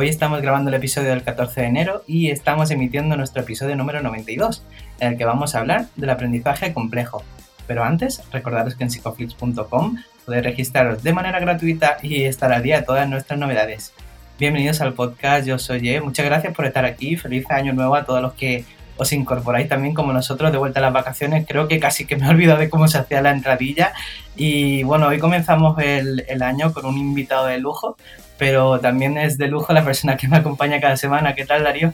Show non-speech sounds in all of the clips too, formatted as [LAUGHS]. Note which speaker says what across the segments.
Speaker 1: Hoy estamos grabando el episodio del 14 de enero y estamos emitiendo nuestro episodio número 92, en el que vamos a hablar del aprendizaje complejo. Pero antes, recordaros que en psicoflix.com podéis registraros de manera gratuita y estar al día de todas nuestras novedades. Bienvenidos al podcast, yo soy Ye. Muchas gracias por estar aquí. Feliz año nuevo a todos los que os incorporáis también como nosotros de vuelta a las vacaciones. Creo que casi que me he olvidado de cómo se hacía la entradilla. Y bueno, hoy comenzamos el año con un invitado de lujo, pero también es de lujo la persona que me acompaña cada semana. ¿Qué tal, Darío?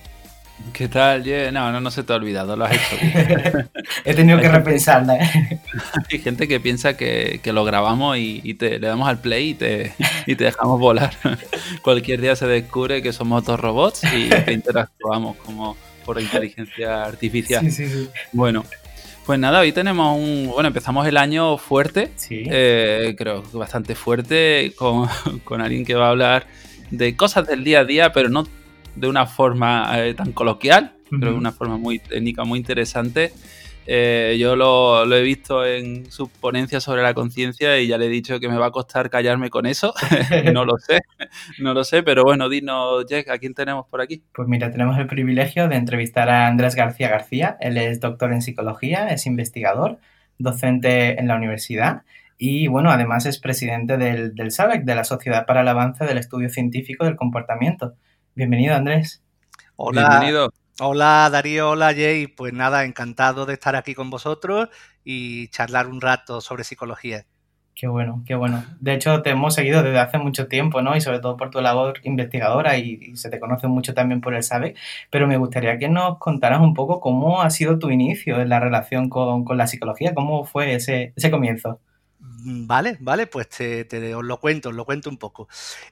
Speaker 2: ¿Qué tal? No, no, no se te ha olvidado, lo has hecho. [LAUGHS]
Speaker 1: He tenido que repensarla. ¿eh? [LAUGHS]
Speaker 2: Hay gente que piensa que, lo grabamos y, te, le damos al play y te, y te dejamos volar. [LAUGHS] Cualquier día se descubre que somos dos robots y que interactuamos como por inteligencia artificial. Sí, sí, sí. Bueno, pues nada, hoy tenemos un. Bueno, empezamos el año fuerte. Sí. Eh, creo que bastante fuerte, con, [LAUGHS] con alguien que va a hablar de cosas del día a día, pero no de una forma eh, tan coloquial, pero de una forma muy técnica, muy interesante. Eh, yo lo, he visto en sus ponencias sobre la conciencia y ya le he dicho que me va a costar callarme con eso. [LAUGHS] no lo sé, no lo sé, pero bueno, dinos, Jack, ¿a quién tenemos por aquí?
Speaker 1: Pues mira, tenemos el privilegio de entrevistar a Andrés García García. Él es doctor en psicología, es investigador, docente en la universidad y bueno, además es presidente del, del SABEC, de la Sociedad para el Avance del Estudio Científico del Comportamiento. Bienvenido, Andrés.
Speaker 3: Hola. Bienvenido. Hola Darío, hola Jay. Pues nada, encantado de estar aquí con vosotros y charlar un rato sobre psicología.
Speaker 1: Qué bueno, qué bueno. De hecho, te hemos seguido desde hace mucho tiempo, ¿no? Y sobre todo por tu labor investigadora y, se te conoce mucho también por el SABE. Pero me gustaría que nos contaras un poco cómo ha sido tu inicio en la relación con, con la psicología, cómo fue ese, ese comienzo.
Speaker 3: Mm, vale, vale, pues te, os lo cuento, os lo cuento un poco.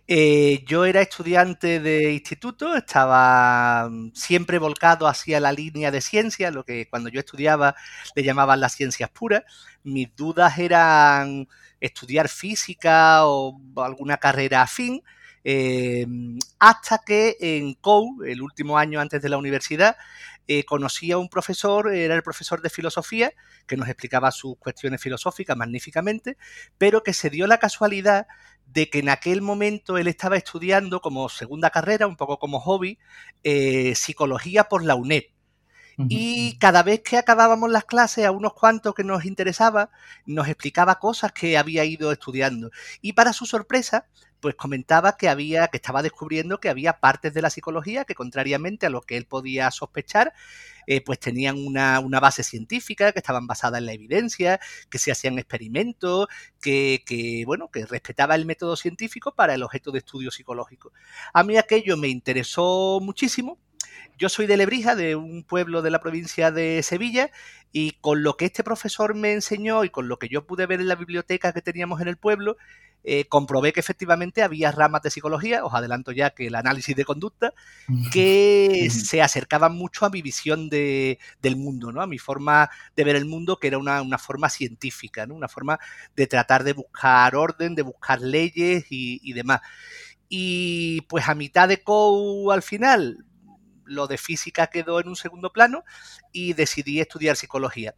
Speaker 3: Eh, yo era estudiante de instituto, estaba mm, siempre volcado hacia la línea de ciencia, lo que cuando yo estudiaba le llamaban las ciencias puras. Mis dudas eran estudiar física o alguna carrera afín, eh, hasta que en COU, el último año antes de la universidad, eh, conocí a un profesor, era el profesor de filosofía, que nos explicaba sus cuestiones filosóficas magníficamente, pero que se dio la casualidad de que en aquel momento él estaba estudiando como segunda carrera, un poco como hobby, eh, psicología por la UNED. Y cada vez que acabábamos las clases, a unos cuantos que nos interesaba, nos explicaba cosas que había ido estudiando. Y para su sorpresa, pues comentaba que había, que estaba descubriendo que había partes de la psicología que, contrariamente a lo que él podía sospechar, eh, pues tenían una, base científica, que estaban basadas en la evidencia, que se hacían experimentos, que, que, bueno, que respetaba el método científico para el objeto de estudio psicológico. A mí aquello me interesó muchísimo. Yo soy de Lebrija, de un pueblo de la provincia de Sevilla, y con lo que este profesor me enseñó y con lo que yo pude ver en la biblioteca que teníamos en el pueblo, eh, comprobé que efectivamente había ramas de psicología, os adelanto ya que el análisis de conducta, que se acercaban mucho a mi visión de, del mundo, ¿no? a mi forma de ver el mundo, que era una, forma científica, ¿no? una forma de tratar de buscar orden, de buscar leyes y, y demás. Y pues a mitad de COU al final, lo de física quedó en un segundo plano y decidí estudiar psicología.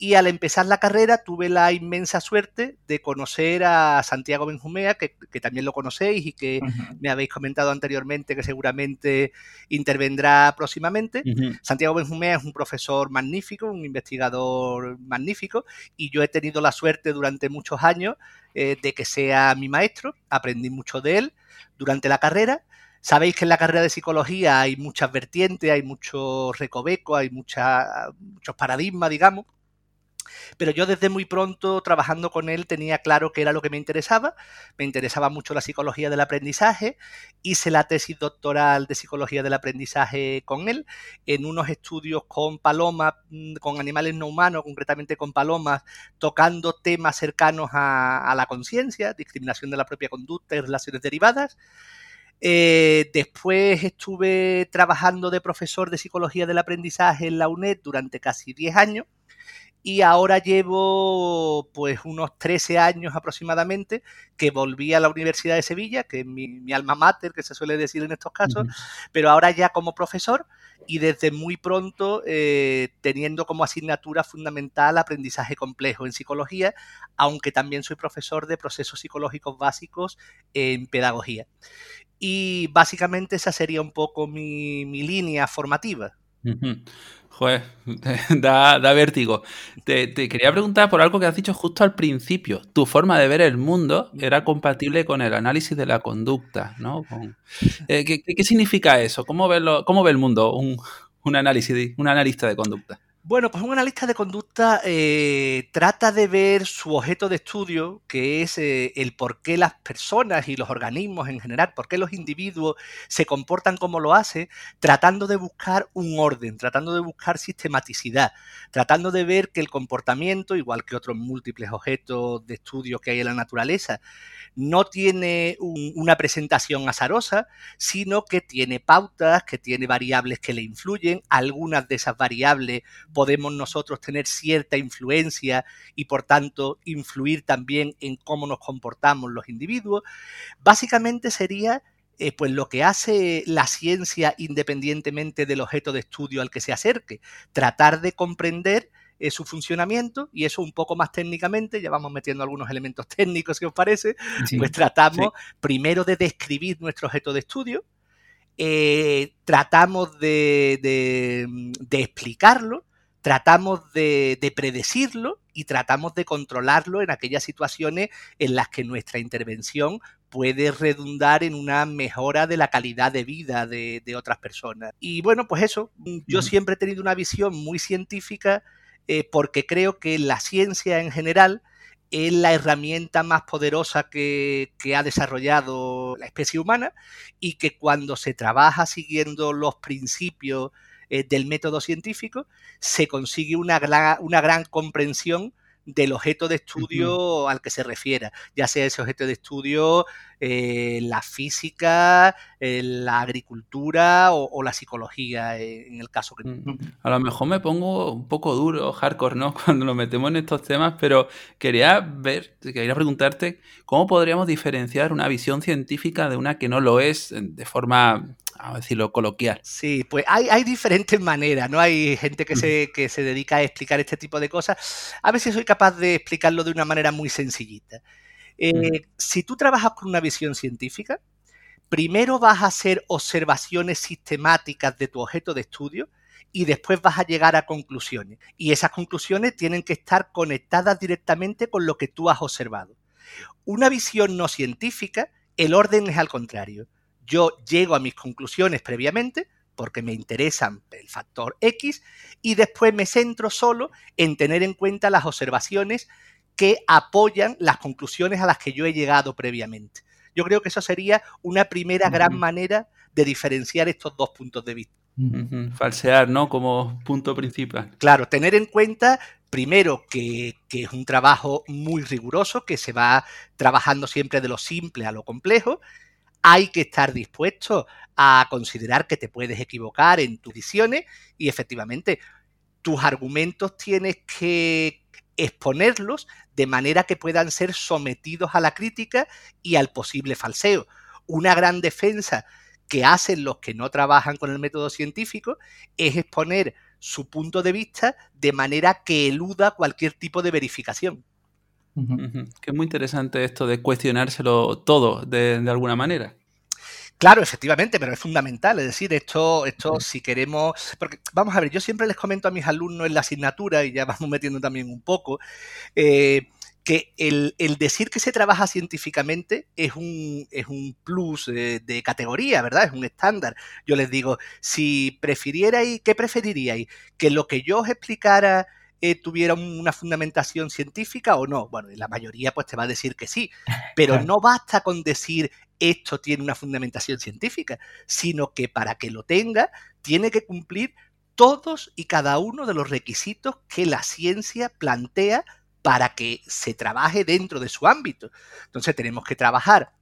Speaker 3: Y al empezar la carrera tuve la inmensa suerte de conocer a Santiago Benjumea, que, también lo conocéis y que me habéis comentado anteriormente que seguramente intervendrá próximamente. Santiago Benjumea es un profesor magnífico, un investigador magnífico, y yo he tenido la suerte durante muchos años eh, de que sea mi maestro. Aprendí mucho de él durante la carrera. Sabéis que en la carrera de psicología hay muchas vertientes, hay muchos recovecos, hay mucha, muchos paradigmas, digamos. Pero yo desde muy pronto trabajando con él tenía claro que era lo que me interesaba. Me interesaba mucho la psicología del aprendizaje. Hice la tesis doctoral de psicología del aprendizaje con él en unos estudios con palomas, mm, con animales no humanos, concretamente con palomas, tocando temas cercanos a, la conciencia, discriminación de la propia conducta y relaciones derivadas. Eh, después estuve trabajando de profesor de psicología del aprendizaje en la UNED durante casi 10 años y ahora llevo pues unos 13 años aproximadamente que volví a la Universidad de Sevilla, que es mi, alma mater, que se suele decir en estos casos, pero ahora ya como profesor y desde muy pronto eh, teniendo como asignatura fundamental aprendizaje complejo en psicología, aunque también soy profesor de procesos psicológicos básicos en pedagogía. Y básicamente esa sería un poco mi, línea formativa.
Speaker 2: Joder, [LAUGHS] da, vértigo. Te, quería preguntar por algo que has dicho justo al principio. Tu forma de ver el mundo era compatible con el análisis de la conducta, ¿no? Eh, ¿qué, significa eso? ¿Cómo ve, cómo ve el mundo un, un, análisis, un analista de conducta?
Speaker 3: Bueno, pues un analista de conducta eh, trata de ver su objeto de estudio, que es eh, el por qué las personas y los organismos en general, por qué los individuos se comportan como lo hacen, tratando de buscar un orden, tratando de buscar sistematicidad, tratando de ver que el comportamiento, igual que otros múltiples objetos de estudio que hay en la naturaleza, no tiene una presentación azarosa, sino que tiene pautas, que tiene variables que le influyen, algunas de esas variables podemos nosotros tener cierta influencia y por tanto influir también en cómo nos comportamos los individuos. Básicamente sería eh, pues lo que hace la ciencia independientemente del objeto de estudio al que se acerque, tratar de comprender eh, su funcionamiento y eso un poco más técnicamente, ya vamos metiendo algunos elementos [LAUGHS] técnicos si os parece, pues tratamos primero de describir nuestro objeto de estudio, eh, tratamos de, explicarlo tratamos de, predecirlo y tratamos de controlarlo en aquellas situaciones en las que nuestra intervención puede redundar en una mejora de la calidad de vida de, otras personas. Y bueno, pues eso, yo siempre he tenido una visión muy científica eh, porque creo que la ciencia en general es la herramienta más poderosa que, que, ha desarrollado la especie humana y que cuando se trabaja siguiendo los principios eh, del método científico, se consigue una, una gran comprensión del objeto de estudio al que se refiera, ya sea ese objeto de estudio eh, la física, eh, la agricultura o, la psicología, en el caso que...
Speaker 2: A lo mejor me pongo un poco duro, hardcore, ¿no? [LAUGHS] Cuando nos metemos en estos temas, pero quería ver, quería preguntarte cómo podríamos diferenciar una visión científica de una que no lo es de forma a decirlo coloquial.
Speaker 3: Sí, pues hay, diferentes maneras, ¿no? Hay gente que se, que se dedica a explicar este tipo de cosas. A ver si soy capaz de explicarlo de una manera muy sencillita. Eh, si tú trabajas con una visión científica, primero vas a hacer observaciones sistemáticas de tu objeto de estudio y después vas a llegar a conclusiones. Y esas conclusiones tienen que estar conectadas directamente con lo que tú has observado. Una visión no científica, el orden es al contrario yo llego a mis conclusiones previamente porque me interesan el factor X y después me centro solo en tener en cuenta las observaciones que apoyan las conclusiones a las que yo he llegado previamente. Yo creo que eso sería una primera gran manera de diferenciar estos dos puntos de vista.
Speaker 2: Falsear, ¿no? Como punto principal.
Speaker 3: Claro, tener en cuenta primero que, que, es un trabajo muy riguroso, que se va trabajando siempre de lo simple a lo complejo, hay que estar dispuesto a considerar que te puedes equivocar en tus decisiones y efectivamente tus argumentos tienes que exponerlos de manera que puedan ser sometidos a la crítica y al posible falseo. Una gran defensa que hacen los que no trabajan con el método científico es exponer su punto de vista de manera que eluda cualquier tipo de verificación.
Speaker 2: Que es muy interesante esto de cuestionárselo todo de, alguna manera.
Speaker 3: Claro, efectivamente, pero es fundamental. Es decir, esto, esto si queremos. Porque, vamos a ver, yo siempre les comento a mis alumnos en la asignatura, y ya vamos metiendo también un poco, eh, que el, decir que se trabaja científicamente es un, es un plus de, de, categoría, ¿verdad? Es un estándar. Yo les digo, si prefirierais, ¿qué preferiríais? Que lo que yo os explicara eh, tuviera una fundamentación científica o no. Bueno, la mayoría pues te va a decir que sí, pero no basta con decir esto tiene una fundamentación científica, sino que para que lo tenga tiene que cumplir todos y cada uno de los requisitos que la ciencia plantea para que se trabaje dentro de su ámbito. Entonces tenemos que trabajar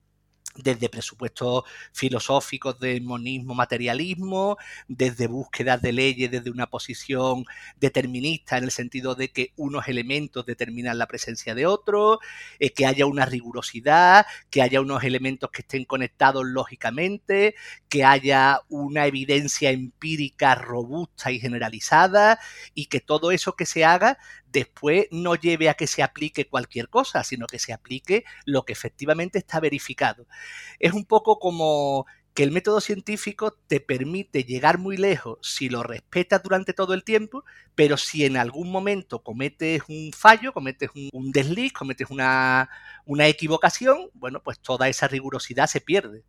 Speaker 3: desde presupuestos filosóficos de monismo, materialismo, desde búsquedas de leyes desde una posición determinista en el sentido de que unos elementos determinan la presencia de otros, eh, que haya una rigurosidad, que haya unos elementos que estén conectados lógicamente, que haya una evidencia empírica robusta y generalizada y que todo eso que se haga después no lleve a que se aplique cualquier cosa, sino que se aplique lo que efectivamente está verificado. Es un poco como que el método científico te permite llegar muy lejos si lo respetas durante todo el tiempo, pero si en algún momento cometes un fallo, cometes un, desliz, cometes una, equivocación, bueno, pues toda esa rigurosidad se pierde.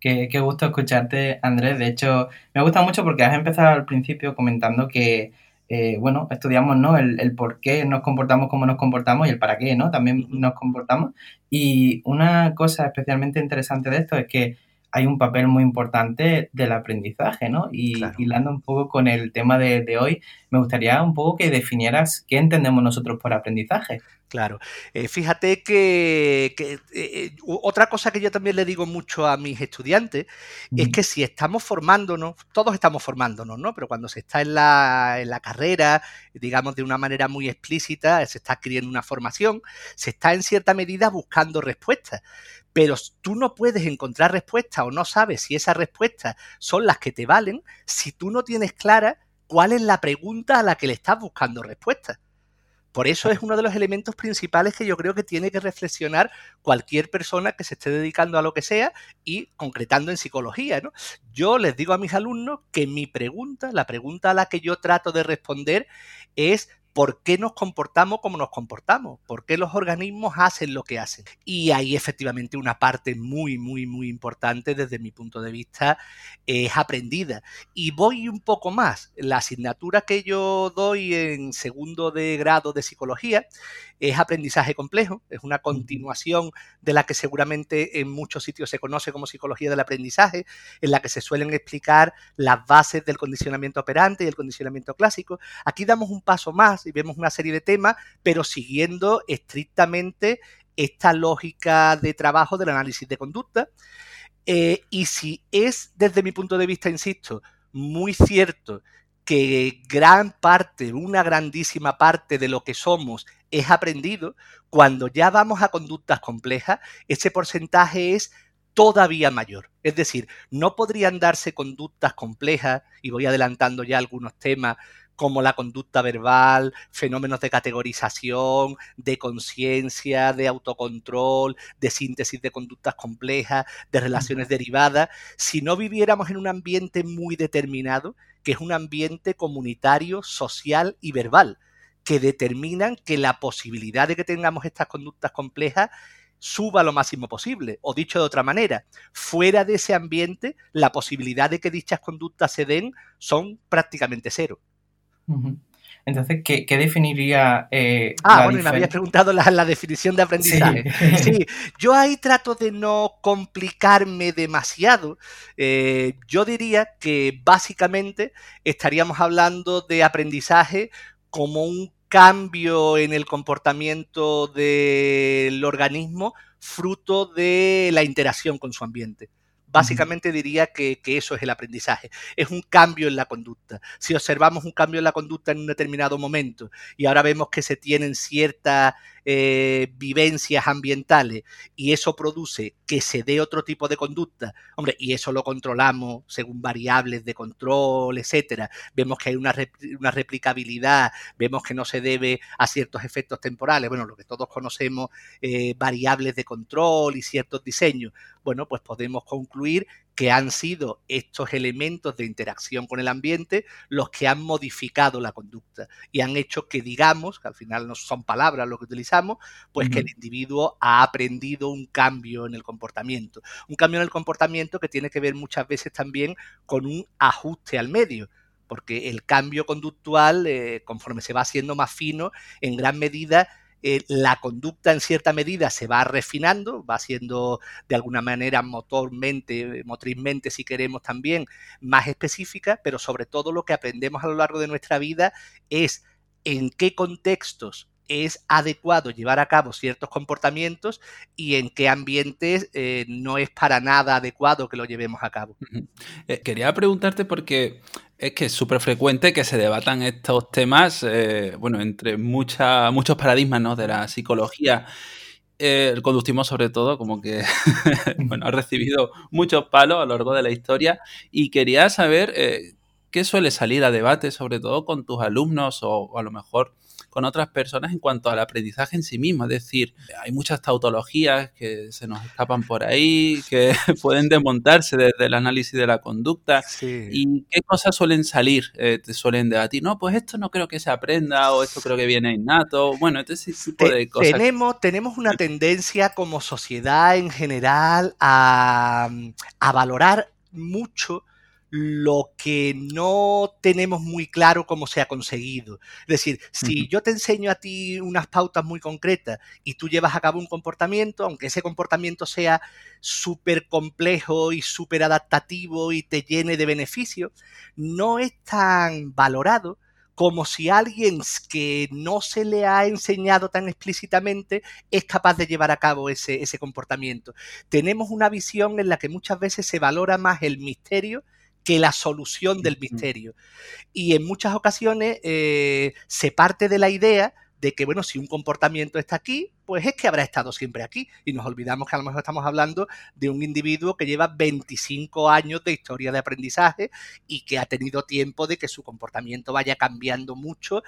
Speaker 1: Qué, qué, gusto escucharte, Andrés. De hecho, me gusta mucho porque has empezado al principio comentando que eh, bueno, estudiamos, ¿no? El, por qué nos comportamos como nos comportamos y el para qué, ¿no? También nos comportamos. Y una cosa especialmente interesante de esto es que hay un papel muy importante del aprendizaje, ¿no? Y hilando un poco con el tema de, de, hoy, me gustaría un poco que definieras qué entendemos nosotros por aprendizaje.
Speaker 3: Claro. Eh, fíjate que, eh, eh, otra cosa que yo también le digo mucho a mis estudiantes es que si estamos formándonos, todos estamos formándonos, ¿no? Pero cuando se está en la, en la carrera, digamos de una manera muy explícita, se está adquiriendo una formación, se está en cierta medida buscando respuestas pero tú no puedes encontrar respuestas o no sabes si esas respuestas son las que te valen si tú no tienes clara cuál es la pregunta a la que le estás buscando respuesta. Por eso es uno de los elementos principales que yo creo que tiene que reflexionar cualquier persona que se esté dedicando a lo que sea y concretando en psicología. ¿no? Yo les digo a mis alumnos que mi pregunta, la pregunta a la que yo trato de responder es por qué nos comportamos como nos comportamos, por qué los organismos hacen lo que hacen. Y ahí efectivamente una parte muy, muy, muy importante desde mi punto de vista es aprendida. Y voy un poco más. La asignatura que yo doy en segundo de grado de psicología es aprendizaje complejo, es una continuación de la que seguramente en muchos sitios se conoce como psicología del aprendizaje, en la que se suelen explicar las bases del condicionamiento operante y el condicionamiento clásico. Aquí damos un paso más y vemos una serie de temas, pero siguiendo estrictamente esta lógica de trabajo del análisis de conducta. Eh, y si es, desde mi punto de vista, insisto, muy cierto que gran parte, una grandísima parte de lo que somos es aprendido, cuando ya vamos a conductas complejas, ese porcentaje es todavía mayor. Es decir, no podrían darse conductas complejas, y voy adelantando ya algunos temas, como la conducta verbal, fenómenos de categorización, de conciencia, de autocontrol, de síntesis de conductas complejas, de relaciones derivadas, si no viviéramos en un ambiente muy determinado, que es un ambiente comunitario, social y verbal, que determinan que la posibilidad de que tengamos estas conductas complejas suba lo máximo posible. O dicho de otra manera, fuera de ese ambiente, la posibilidad de que dichas conductas se den son prácticamente cero.
Speaker 1: Entonces, ¿qué, definiría...
Speaker 3: Eh, ah, bueno, me habías preguntado la, definición de aprendizaje. Sí. yo ahí trato de no complicarme demasiado. Eh, yo diría que básicamente estaríamos hablando de aprendizaje como un cambio en el comportamiento del organismo fruto de la interacción con su ambiente. Básicamente diría que, eso es el aprendizaje. Es un cambio en la conducta. Si observamos un cambio en la conducta en un determinado momento y ahora vemos que se tienen ciertas eh, vivencias ambientales y eso produce que se dé otro tipo de conducta, hombre, y eso lo controlamos según variables de control, etcétera. Vemos que hay una, una replicabilidad, vemos que no se debe a ciertos efectos temporales, bueno, lo que todos conocemos, eh, variables de control y ciertos diseños. Bueno, pues podemos concluir que han sido estos elementos de interacción con el ambiente los que han modificado la conducta y han hecho que digamos, que al final no son palabras lo que utilizamos, pues que el individuo ha aprendido un cambio en el comportamiento. Un cambio en el comportamiento que tiene que ver muchas veces también con un ajuste al medio porque el cambio conductual, eh, conforme se va haciendo más fino, en gran medida eh, la conducta en cierta medida se va refinando, va siendo de alguna manera motormente, motrizmente, si queremos también, más específica, pero sobre todo lo que aprendemos a lo largo de nuestra vida es en qué contextos es adecuado llevar a cabo ciertos comportamientos y en qué ambientes eh, no es para nada adecuado que lo llevemos a cabo.
Speaker 2: Eh, quería preguntarte porque es que es súper frecuente que se debatan estos temas, eh, bueno, entre mucha, muchos paradigmas ¿no? de la psicología. el conductismo sobre todo, como que [LAUGHS] bueno, ha recibido muchos palos a lo largo de la historia y quería saber qué suele salir a debate, sobre todo con tus alumnos o a lo mejor con otras personas en cuanto al aprendizaje en sí mismo. Es decir, hay muchas tautologías que se nos escapan por ahí, que [LAUGHS] pueden desmontarse desde el análisis de la conducta. ¿Y qué cosas suelen salir? Eh, te suelen debatir, no, pues esto no creo que se aprenda o esto creo que viene innato. Bueno, este tipo de cosas.
Speaker 3: Tenemos, tenemos una tendencia como sociedad en general a, a valorar mucho lo que no tenemos muy claro cómo se ha conseguido. Es decir, si yo te enseño a ti unas pautas muy concretas y tú llevas a cabo un comportamiento, aunque ese comportamiento sea súper complejo y súper adaptativo y te llene de beneficios, no es tan valorado como si alguien que no se le ha enseñado tan explícitamente es capaz de llevar a cabo ese, ese comportamiento. Tenemos una visión en la que muchas veces se valora más el misterio que la solución del misterio. Y en muchas ocasiones eh, se parte de la idea de que, bueno, si un comportamiento está aquí, pues es que habrá estado siempre aquí. Y nos olvidamos que a lo mejor estamos hablando de un individuo que lleva 25 años de historia de aprendizaje y que ha tenido tiempo de que su comportamiento vaya cambiando mucho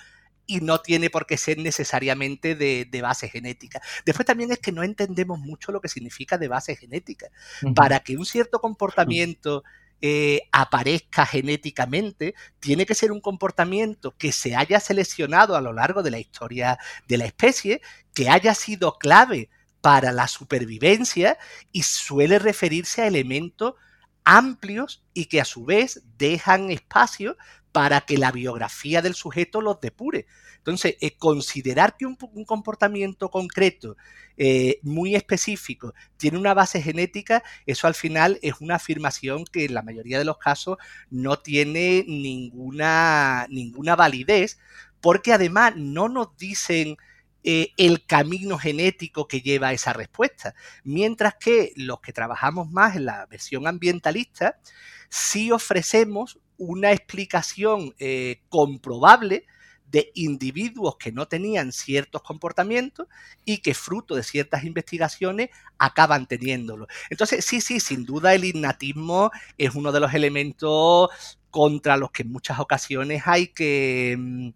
Speaker 3: y no tiene por qué ser necesariamente de, base genética. Después también es que no entendemos mucho lo que significa de base genética. Para que un cierto comportamiento... Eh, aparezca genéticamente, tiene que ser un comportamiento que se haya seleccionado a lo largo de la historia de la especie, que haya sido clave para la supervivencia y suele referirse a elementos amplios y que a su vez dejan espacio para que la biografía del sujeto los depure. Entonces, eh, considerar que un, comportamiento concreto, eh, muy específico, tiene una base genética, eso al final es una afirmación que en la mayoría de los casos no tiene ninguna, ninguna validez, porque además no nos dicen eh, el camino genético que lleva a esa respuesta. Mientras que los que trabajamos más en la versión ambientalista, sí ofrecemos una explicación comprobable de individuos que no tenían ciertos comportamientos y que fruto de ciertas investigaciones acaban teniéndolo. Entonces, sí, sí, sin duda el innatismo es uno de los elementos contra los que en muchas ocasiones hay que mm,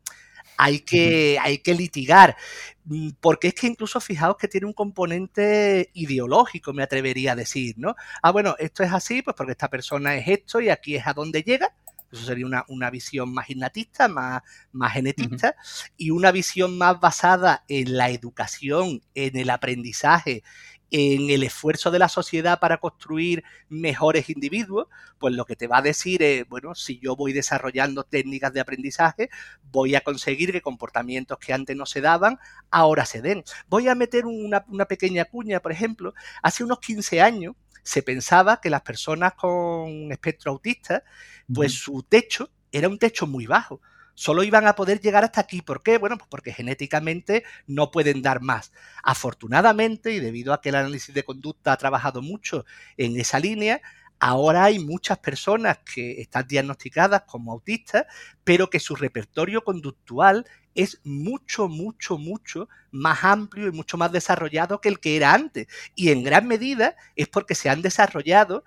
Speaker 3: hay que, hay que litigar. Mm, porque es que incluso fijaos que tiene un componente ideológico, me atrevería a decir, ¿no? Ah, bueno, esto es así, pues porque esta persona es esto y aquí es a donde llega, eso sería una, visión más innatista, más, más genetista, y una visión más basada en la educación, en el aprendizaje, en el esfuerzo de la sociedad para construir mejores individuos, pues lo que te va a decir es, bueno, si yo voy desarrollando técnicas de aprendizaje, voy a conseguir que comportamientos que antes no se daban, ahora se den. Voy a meter una, una pequeña cuña, por ejemplo, hace unos 15 años, se pensaba que las personas con espectro autista, pues su techo era un techo muy bajo. Solo iban a poder llegar hasta aquí. ¿Por qué? Bueno, pues porque genéticamente no pueden dar más. Afortunadamente, y debido a que el análisis de conducta ha trabajado mucho en esa línea, ahora hay muchas personas que están diagnosticadas como autistas, pero que su repertorio conductual es mucho, mucho, mucho más amplio y mucho más desarrollado que el que era antes. Y en gran medida es porque se han desarrollado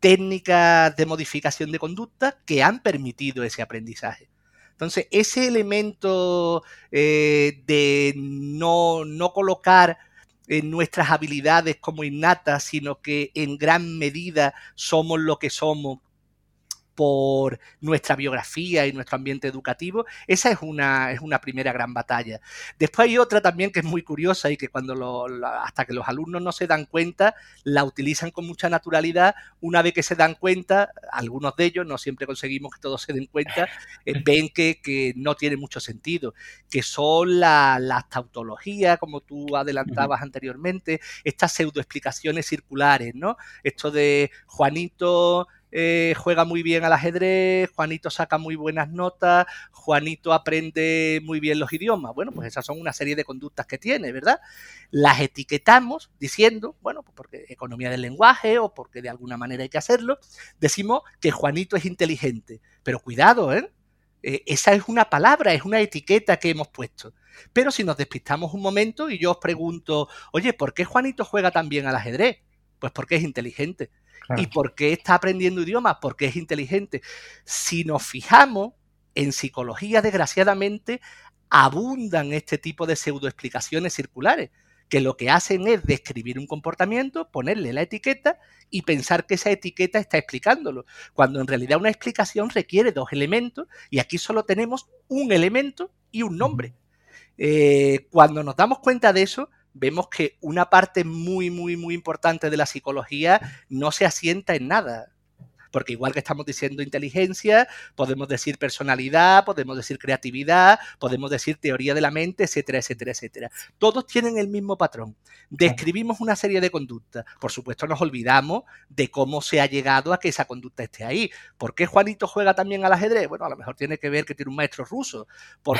Speaker 3: técnicas de modificación de conducta que han permitido ese aprendizaje. Entonces, ese elemento eh, de no, no colocar en nuestras habilidades como innatas, sino que en gran medida somos lo que somos por nuestra biografía y nuestro ambiente educativo, esa es una, es una primera gran batalla. Después hay otra también que es muy curiosa y que cuando lo, hasta que los alumnos no se dan cuenta, la utilizan con mucha naturalidad. Una vez que se dan cuenta, algunos de ellos, no siempre conseguimos que todos se den cuenta, eh, [LAUGHS] ven que, que, no tiene mucho sentido, que son las tautologías, como tú adelantabas anteriormente, estas pseudoexplicaciones circulares, ¿no? Esto de Juanito eh, juega muy bien al ajedrez, Juanito saca muy buenas notas, Juanito aprende muy bien los idiomas. Bueno, pues esas son una serie de conductas que tiene, ¿verdad? Las etiquetamos diciendo, bueno, pues porque economía del lenguaje o porque de alguna manera hay que hacerlo, decimos que Juanito es inteligente. Pero cuidado, ¿eh? eh esa es una palabra, es una etiqueta que hemos puesto. Pero si nos despistamos un momento y yo os pregunto, oye, ¿por qué Juanito juega tan bien al ajedrez? Pues porque es inteligente. ¿Y por qué está aprendiendo idiomas? Porque es inteligente. Si nos fijamos, en psicología, desgraciadamente, abundan este tipo de pseudoexplicaciones circulares, que lo que hacen es describir un comportamiento, ponerle la etiqueta y pensar que esa etiqueta está explicándolo, cuando en realidad una explicación requiere dos elementos y aquí solo tenemos un elemento y un nombre. Eh, cuando nos damos cuenta de eso, vemos que una parte muy, muy, muy importante de la psicología no se asienta en nada porque igual que estamos diciendo inteligencia, podemos decir personalidad, podemos decir creatividad, podemos decir teoría de la mente, etcétera, etcétera, etcétera. Todos tienen el mismo patrón. Describimos una serie de conductas. Por supuesto, nos olvidamos de cómo se ha llegado a que esa conducta esté ahí. ¿Por qué Juanito juega también al ajedrez? Bueno, a lo mejor tiene que ver que tiene un maestro ruso,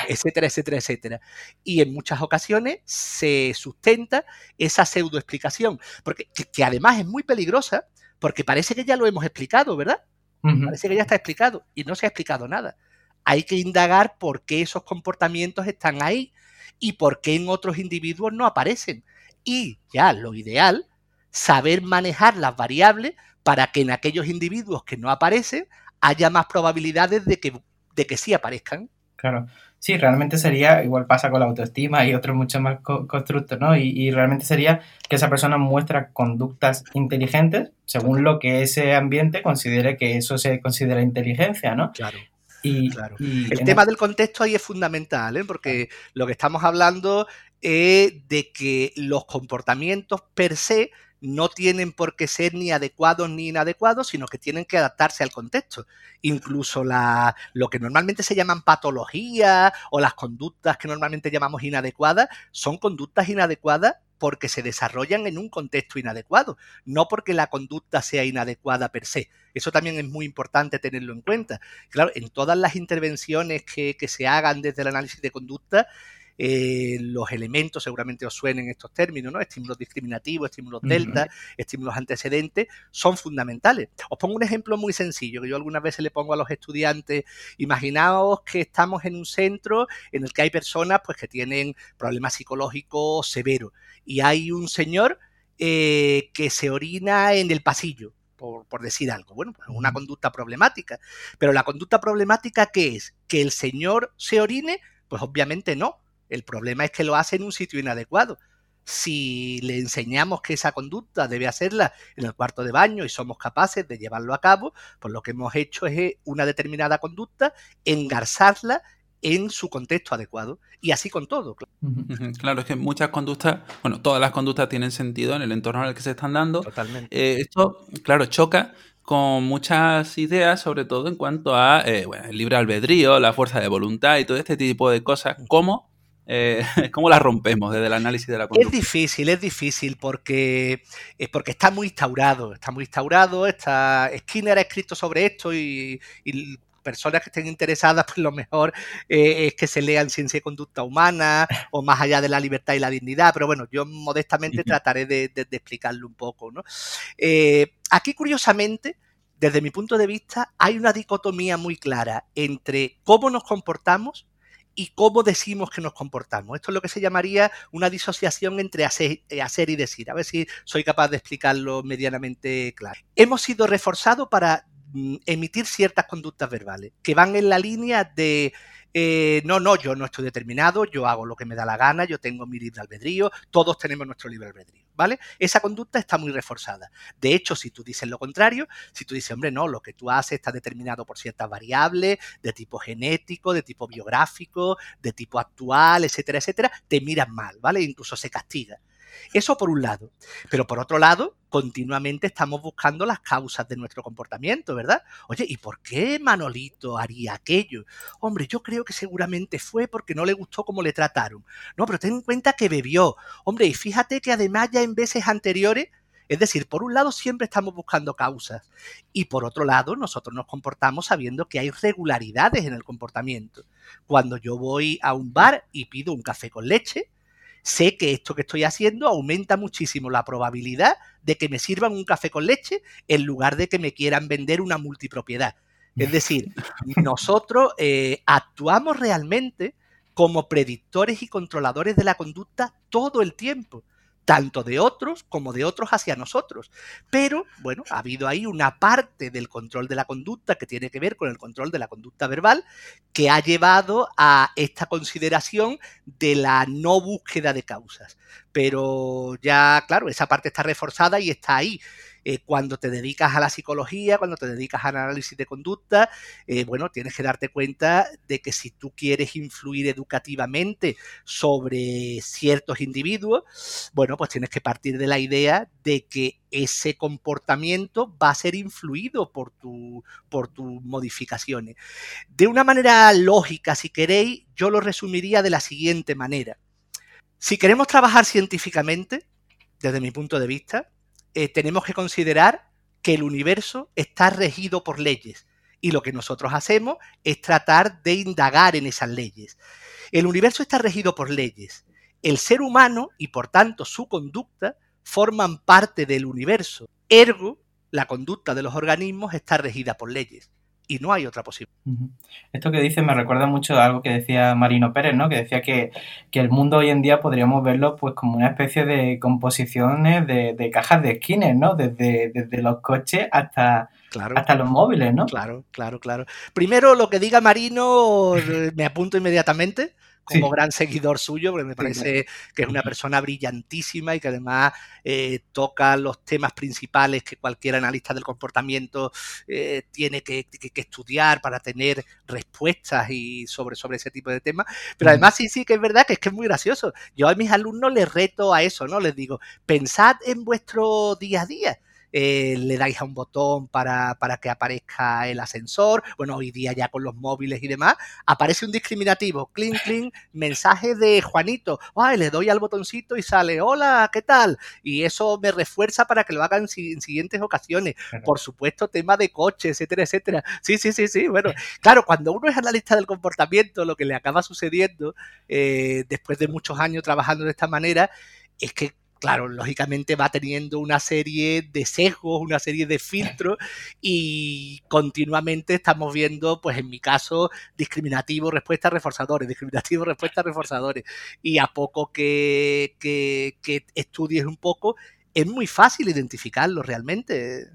Speaker 3: etcétera, etcétera, etcétera. Y en muchas ocasiones se sustenta esa pseudoexplicación, porque que además es muy peligrosa porque parece que ya lo hemos explicado, ¿verdad? Parece que ya está explicado y no se ha explicado nada. Hay que indagar por qué esos comportamientos están ahí y por qué en otros individuos no aparecen. Y ya lo ideal, saber manejar las variables para que en aquellos individuos que no aparecen haya más probabilidades de que, de que sí aparezcan.
Speaker 1: Claro. Sí, realmente sería, igual pasa con la autoestima y otros muchos más constructos, ¿no? Y, realmente sería que esa persona muestra conductas inteligentes según lo que ese ambiente considere que eso se considera inteligencia, ¿no?
Speaker 3: Claro. Y, claro. el tema del contexto ahí es fundamental, ¿eh? porque lo que estamos hablando es de que los comportamientos per se no tienen por qué ser ni adecuados ni inadecuados, sino que tienen que adaptarse al contexto. Incluso la, lo que normalmente se llaman patologías o las conductas que normalmente llamamos inadecuadas, son conductas inadecuadas porque se desarrollan en un contexto inadecuado, no porque la conducta sea inadecuada per se. Eso también es muy importante tenerlo en cuenta. Claro, en todas las intervenciones que, que se hagan desde el análisis de conducta, eh, los elementos, seguramente os suenen estos términos, ¿no? Estímulos discriminativos, estímulos delta, estímulos antecedentes, son fundamentales. Os pongo un ejemplo muy sencillo que yo algunas veces le pongo a los estudiantes. Imaginaos que estamos en un centro en el que hay personas pues, que tienen problemas psicológicos severos y hay un señor eh, que se orina en el pasillo. Por, por, decir algo. Bueno, pues una conducta problemática. Pero la conducta problemática, ¿qué es? ¿Que el señor se orine? Pues obviamente no. El problema es que lo hace en un sitio inadecuado. Si le enseñamos que esa conducta debe hacerla en el cuarto de baño y somos capaces de llevarlo a cabo, pues lo que hemos hecho es una determinada conducta, engarzarla en su contexto adecuado. Y así con todo.
Speaker 2: Claro, es que muchas conductas, bueno, todas las conductas tienen sentido en el entorno en el que se están dando.
Speaker 3: Totalmente.
Speaker 2: Eh, esto, claro, choca con muchas ideas, sobre todo en cuanto a eh, el libre albedrío, la fuerza de voluntad y todo este tipo de cosas, como eh, [LAUGHS] ¿Cómo la rompemos desde el análisis de la conducta?
Speaker 3: Es difícil, es difícil porque, es porque está muy instaurado, está muy instaurado, está, Skinner ha escrito sobre esto y, personas que estén interesadas, pues lo mejor eh, es que se lean Ciencia y Conducta Humana o más allá de la libertad y la dignidad, pero bueno, yo modestamente trataré de, explicarlo un poco. ¿no? Eh, aquí, curiosamente, desde mi punto de vista, hay una dicotomía muy clara entre cómo nos comportamos y cómo decimos que nos comportamos. Esto es lo que se llamaría una disociación entre hacer, eh, hacer, y decir. A ver si soy capaz de explicarlo medianamente claro. Hemos sido reforzados para mm, emitir ciertas conductas verbales que van en la línea de eh, no, no, yo no estoy determinado, yo hago lo que me da la gana, yo tengo mi libre albedrío, todos tenemos nuestro libre albedrío, ¿vale? Esa conducta está muy reforzada. De hecho, si tú dices lo contrario, si tú dices, hombre, no, lo que tú haces está determinado por ciertas variables de tipo genético, de tipo biográfico, de tipo actual, etcétera, etcétera, te miran mal, ¿vale? Incluso se castiga. Eso por un lado. Pero por otro lado, continuamente estamos buscando las causas de nuestro comportamiento, ¿verdad? Oye, ¿y por qué Manolito haría aquello? Hombre, yo creo que seguramente fue porque no le gustó cómo le trataron. No, pero ten en cuenta que bebió. Hombre, y fíjate que además ya en veces anteriores Es decir, por un lado siempre estamos buscando causas y por otro lado nosotros nos comportamos sabiendo que hay regularidades en el comportamiento. Cuando yo voy a un bar y pido un café con leche, sé que esto que estoy haciendo aumenta muchísimo la probabilidad de que me sirvan un café con leche en lugar de que me quieran vender una multipropiedad. Es decir, [LAUGHS] nosotros eh, actuamos realmente como predictores y controladores de la conducta todo el tiempo tanto de otros como de otros hacia nosotros. Pero, bueno, ha habido ahí una parte del control de la conducta que tiene que ver con el control de la conducta verbal que ha llevado a esta consideración de la no búsqueda de causas. Pero ya, claro, esa parte está reforzada y está ahí. Eh, cuando te dedicas a la psicología, cuando te dedicas al análisis de conducta, eh, bueno, tienes que darte cuenta de que si tú quieres influir educativamente sobre ciertos individuos, bueno, pues tienes que partir de la idea de que ese comportamiento va a ser influido por, tu, por tus modificaciones. De una manera lógica, si queréis, yo lo resumiría de la siguiente manera. Si queremos trabajar científicamente, desde mi punto de vista, eh, tenemos que considerar que el universo está regido por leyes y lo que nosotros hacemos es tratar de indagar en esas leyes. El universo está regido por leyes. El ser humano y por tanto su conducta forman parte del universo. Ergo, la conducta de los organismos está regida por leyes y no hay otra posibilidad.
Speaker 1: Esto que dice me recuerda mucho a algo que decía Marino Pérez, ¿no? Que decía que, el mundo hoy en día podríamos verlo pues como una especie de composiciones de, cajas de esquines, ¿no? Desde, desde los coches hasta, hasta los móviles, ¿no?
Speaker 3: Claro, claro, claro. Primero lo que diga Marino [LAUGHS] me apunto inmediatamente como gran seguidor suyo, porque me parece que es una persona brillantísima y que además eh, toca los temas principales que cualquier analista del comportamiento eh, tiene que, estudiar para tener respuestas y sobre, sobre ese tipo de temas. Pero además sí, sí que es verdad que es que es muy gracioso. Yo a mis alumnos les reto a eso, ¿no? Les digo, pensad en vuestro día a día. Eh, le dais a un botón para, que aparezca el ascensor, bueno, hoy día ya con los móviles y demás, aparece un discriminativo, clink, [LAUGHS] clink, mensaje de Juanito, Ay, le doy al botoncito y sale, hola, ¿qué tal? Y eso me refuerza para que lo hagan en siguientes ocasiones. Por supuesto, tema de coche, etcétera, etcétera. Sí, sí, sí, sí, bueno, claro, cuando uno es analista del comportamiento, lo que le acaba sucediendo eh, después de muchos años trabajando de esta manera, es que claro, lógicamente va teniendo una serie de sesgos, una serie de filtros y continuamente estamos viendo, pues en mi caso, discriminativos, respuestas, reforzadores, discriminativos, [LAUGHS] respuestas, reforzadores. Y a poco que, que, que estudies un poco, es muy fácil identificarlo realmente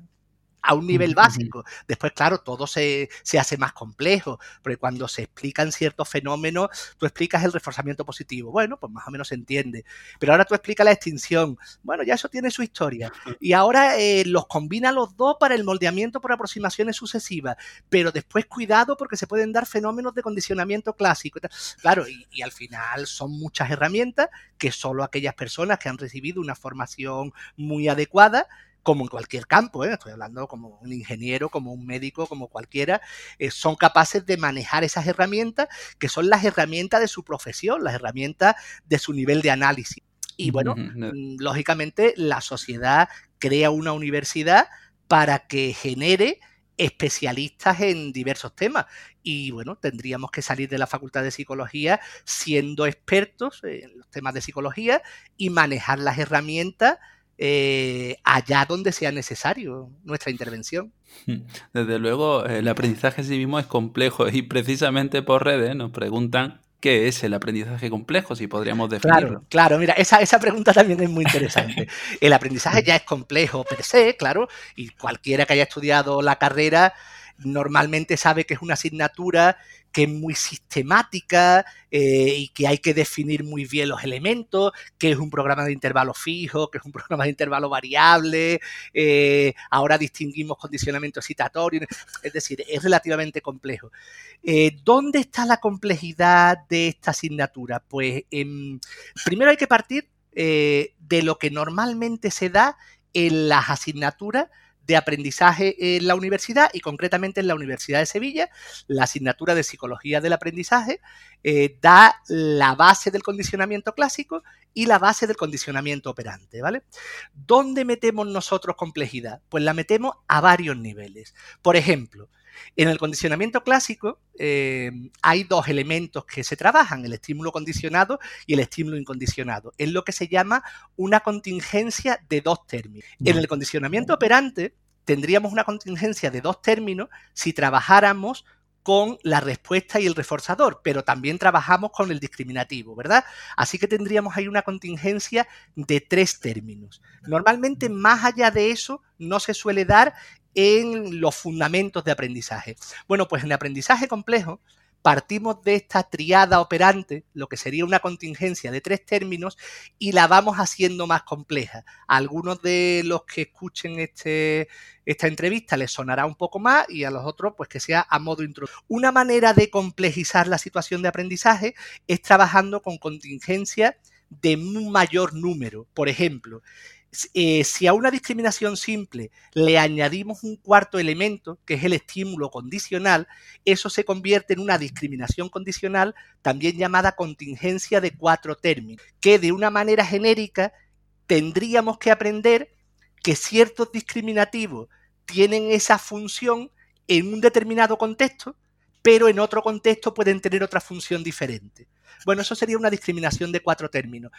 Speaker 3: a un nivel básico. Después, claro, todo se, hace más complejo, porque cuando se explican ciertos fenómenos, tú explicas el reforzamiento positivo. Bueno, pues más o menos se entiende. Pero ahora tú explicas la extinción. Bueno, ya eso tiene su historia. Y ahora eh, los combina los dos para el moldeamiento por aproximaciones sucesivas. Pero después, cuidado, porque se pueden dar fenómenos de condicionamiento clásico. Claro, y, y al final son muchas herramientas que solo aquellas personas que han recibido una formación muy adecuada como en cualquier campo, ¿eh? estoy hablando como un ingeniero, como un médico, como cualquiera, eh, son capaces de manejar esas herramientas que son las herramientas de su profesión, las herramientas de su nivel de análisis. Y bueno, mm, lógicamente la sociedad crea una universidad para que genere especialistas en diversos temas. Y bueno, tendríamos que salir de la Facultad de Psicología siendo expertos en los temas de psicología y manejar las herramientas eh, allá donde sea necesario nuestra intervención. [LAUGHS]
Speaker 2: Desde luego, el aprendizaje en sí mismo es complejo y precisamente por redes nos preguntan qué es el aprendizaje complejo, si podríamos definirlo.
Speaker 3: Claro, claro, mira, esa, esa pregunta también es muy interesante. [LAUGHS] El aprendizaje ya es complejo per se, claro, y cualquiera que haya estudiado la carrera normalmente sabe que es una asignatura que es muy sistemática eh, y que hay que definir muy bien los elementos, que es un programa de intervalo fijo, que es un [LAUGHS] programa de intervalo variable, eh, ahora distinguimos condicionamiento citatorio, es decir, es relativamente complejo. Eh, ¿Dónde está la complejidad de esta asignatura? Pues em, primero hay que partir de lo que normalmente se da en las asignaturas de aprendizaje en la universidad y concretamente en la Universidad de Sevilla, la asignatura de Psicología del Aprendizaje eh, da la base del condicionamiento clásico y la base del condicionamiento operante, ¿vale? ¿Dónde metemos nosotros complejidad? Pues la metemos a varios niveles. Por ejemplo, en el condicionamiento clásico eh, hay dos elementos que se trabajan, el estímulo condicionado y el estímulo incondicionado. Es lo que se llama una contingencia de dos términos. En el condicionamiento operante tendríamos una contingencia de dos términos si trabajáramos con la respuesta y el reforzador, pero también trabajamos con el discriminativo, ¿verdad? Así que tendríamos ahí una contingencia de tres términos. Normalmente más allá de eso no se suele dar en los fundamentos de aprendizaje. Bueno, pues en el aprendizaje complejo partimos de esta triada operante, lo que sería una contingencia de tres términos, y la vamos haciendo más compleja. A algunos de los que escuchen este, esta entrevista les sonará un poco más y a los otros pues que sea a modo introductorio. Una manera de complejizar la situación de aprendizaje es trabajando con contingencias de un mayor número. Por ejemplo, eh, si a una discriminación simple le añadimos un cuarto elemento, que es el estímulo condicional, eso se convierte en una discriminación condicional, también llamada contingencia de cuatro términos, que de una manera genérica tendríamos que aprender que ciertos discriminativos tienen esa función en un determinado contexto, pero en otro contexto pueden tener otra función diferente. Bueno, eso sería una discriminación de cuatro términos.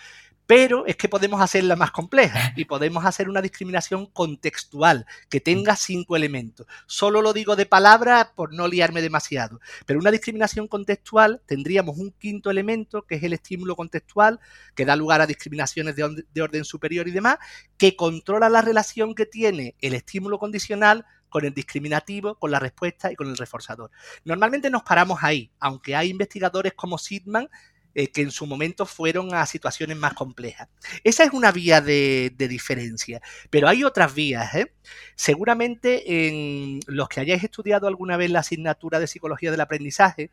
Speaker 3: Pero es que podemos hacerla más compleja [LAUGHS] y podemos hacer una discriminación contextual que tenga cinco elementos. Solo lo digo de palabra por no liarme demasiado. Pero una discriminación contextual tendríamos un quinto elemento que es el estímulo contextual que da lugar a discriminaciones de, de orden superior y demás, que controla la relación que tiene el estímulo condicional con el discriminativo, con la respuesta y con el reforzador. Normalmente nos paramos ahí, aunque hay investigadores como Sidman eh, que en su momento fueron a situaciones más complejas. Esa es una vía de, diferencia, pero hay otras vías. ¿eh? Seguramente en los que hayáis estudiado alguna vez la asignatura de psicología del aprendizaje,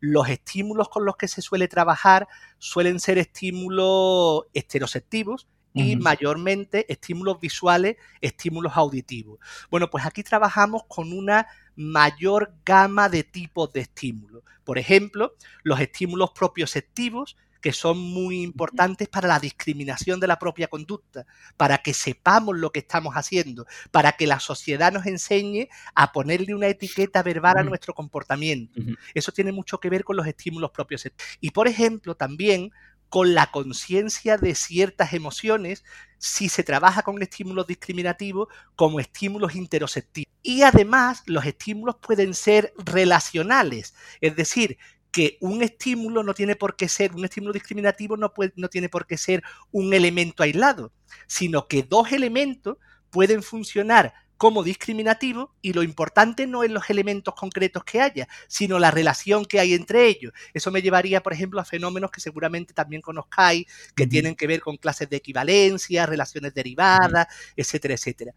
Speaker 3: los estímulos con los que se suele trabajar suelen ser estímulos esteroceptivos, y mayormente estímulos visuales, estímulos auditivos. Bueno, pues aquí trabajamos con una mayor gama de tipos de estímulos. Por ejemplo, los estímulos propioceptivos, que son muy importantes para la discriminación de la propia conducta, para que sepamos lo que estamos haciendo, para que la sociedad nos enseñe a ponerle una etiqueta verbal a nuestro comportamiento. Eso tiene mucho que ver con los estímulos propios. Y por ejemplo, también con la conciencia de ciertas emociones si se trabaja con estímulos discriminativos como estímulos interoceptivos. Y además los estímulos pueden ser relacionales, es decir, que un estímulo no tiene por qué ser, un estímulo discriminativo no, puede, no tiene por qué ser un elemento aislado, sino que dos elementos pueden funcionar como discriminativo y lo importante no es los elementos concretos que haya, sino la relación que hay entre ellos. Eso me llevaría, por ejemplo, a fenómenos que seguramente también conozcáis, que tienen que ver con clases de equivalencia, relaciones derivadas, etcétera, etcétera.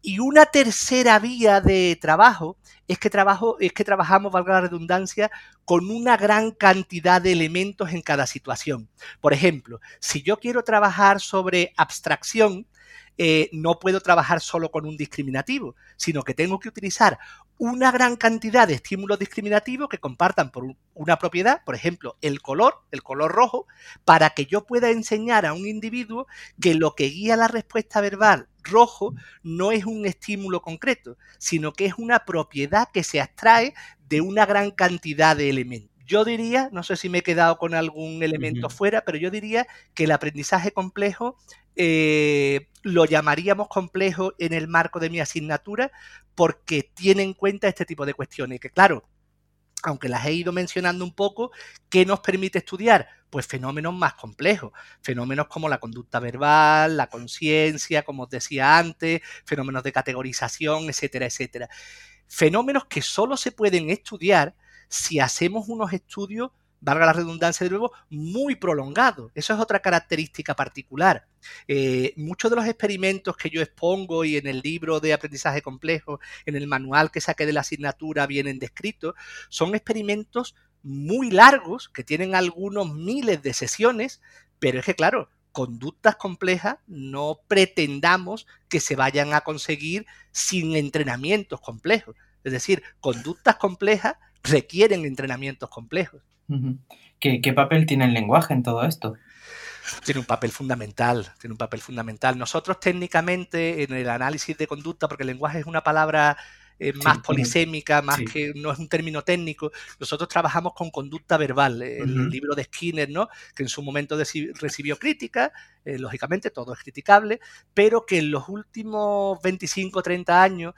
Speaker 3: Y una tercera vía de trabajo es que, trabajo, es que trabajamos, valga la redundancia, con una gran cantidad de elementos en cada situación. Por ejemplo, si yo quiero trabajar sobre abstracción, eh, no puedo trabajar solo con un discriminativo, sino que tengo que utilizar una gran cantidad de estímulos discriminativos que compartan por una propiedad, por ejemplo, el color, el color rojo, para que yo pueda enseñar a un individuo que lo que guía la respuesta verbal rojo no es un estímulo concreto, sino que es una propiedad que se abstrae de una gran cantidad de elementos. Yo diría, no sé si me he quedado con algún elemento fuera, pero yo diría que el aprendizaje complejo eh, lo llamaríamos complejo en el marco de mi asignatura porque tiene en cuenta este tipo de cuestiones, que claro, aunque las he ido mencionando un poco, ¿qué nos permite estudiar? Pues fenómenos más complejos, fenómenos como la conducta verbal, la conciencia, como os decía antes, fenómenos de categorización, etcétera, etcétera. Fenómenos que solo se pueden estudiar si hacemos unos estudios valga la redundancia de nuevo, muy prolongado. Eso es otra característica particular. Eh, muchos de los experimentos que yo expongo y en el libro de aprendizaje complejo, en el manual que saqué de la asignatura vienen descritos, son experimentos muy largos que tienen algunos miles de sesiones, pero es que claro, conductas complejas no pretendamos que se vayan a conseguir sin entrenamientos complejos. Es decir, conductas complejas requieren entrenamientos complejos.
Speaker 1: ¿Qué, papel tiene el lenguaje en todo esto?
Speaker 3: Tiene un papel fundamental, tiene un papel fundamental. Nosotros técnicamente en el análisis de conducta, porque el lenguaje es una palabra eh, más polisémica, más que no es un término técnico. Nosotros trabajamos con conducta verbal, eh, el libro de Skinner, ¿no? que en su momento recibió crítica, eh, lógicamente todo es criticable, pero que en los últimos 25 30 años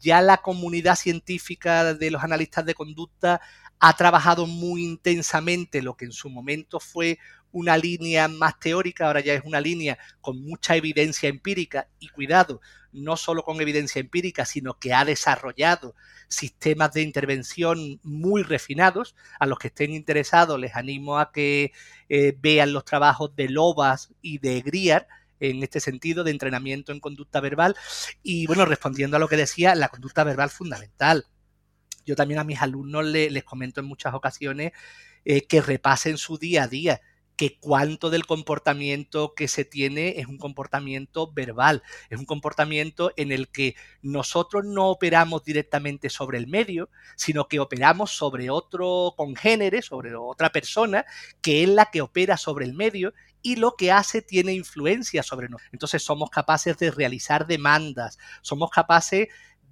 Speaker 3: ya la comunidad científica de los analistas de conducta ha trabajado muy intensamente lo que en su momento fue una línea más teórica, ahora ya es una línea con mucha evidencia empírica y cuidado, no solo con evidencia empírica, sino que ha desarrollado sistemas de intervención muy refinados. A los que estén interesados les animo a que eh, vean los trabajos de Lobas y de Griar en este sentido de entrenamiento en conducta verbal. Y bueno, respondiendo a lo que decía, la conducta verbal fundamental yo también a mis alumnos les comento en muchas ocasiones eh, que repasen su día a día que cuánto del comportamiento que se tiene es un comportamiento verbal, es un comportamiento en el que nosotros no operamos directamente sobre el medio, sino que operamos sobre otro congénere, sobre otra persona, que es la que opera sobre el medio y lo que hace tiene influencia sobre nosotros. Entonces somos capaces de realizar demandas, somos capaces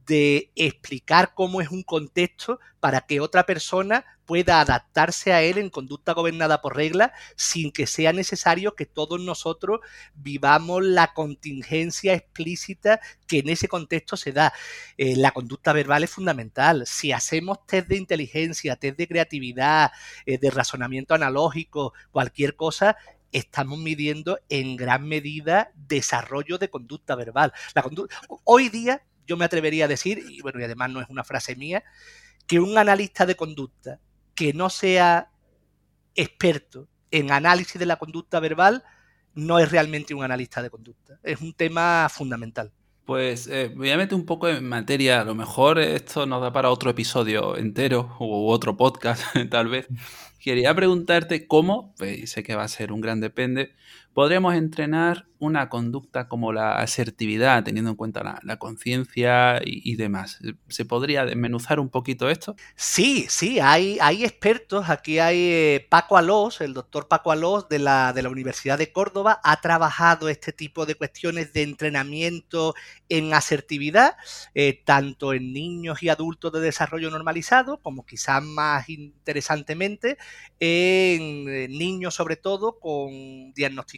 Speaker 3: de explicar cómo es un contexto para que otra persona pueda adaptarse a él en conducta gobernada por reglas sin que sea necesario que todos nosotros vivamos la contingencia explícita que en ese contexto se da. Eh, la conducta verbal es fundamental. Si hacemos test de inteligencia, test de creatividad, eh, de razonamiento analógico, cualquier cosa, estamos midiendo en gran medida desarrollo de conducta verbal. La Hoy día yo me atrevería a decir, y bueno, y además no es una frase mía, que un analista de conducta que no sea experto en análisis de la conducta verbal no es realmente un analista de conducta. Es un tema fundamental.
Speaker 2: Pues eh, voy a meter un poco en materia. A lo mejor esto nos da para otro episodio entero u otro podcast, [LAUGHS] tal vez. [LAUGHS] Quería preguntarte cómo, pues, sé que va a ser un gran depende, podríamos entrenar una conducta como la asertividad, teniendo en cuenta la, conciencia y, demás. ¿Se podría desmenuzar un poquito esto?
Speaker 3: Sí, sí, hay, expertos. Aquí hay eh, Paco Alós, el doctor Paco Alós de la, de la Universidad de Córdoba, ha trabajado este tipo de cuestiones de entrenamiento en asertividad, eh, tanto en niños y adultos de desarrollo normalizado, como quizás más interesantemente, en eh, niños sobre todo con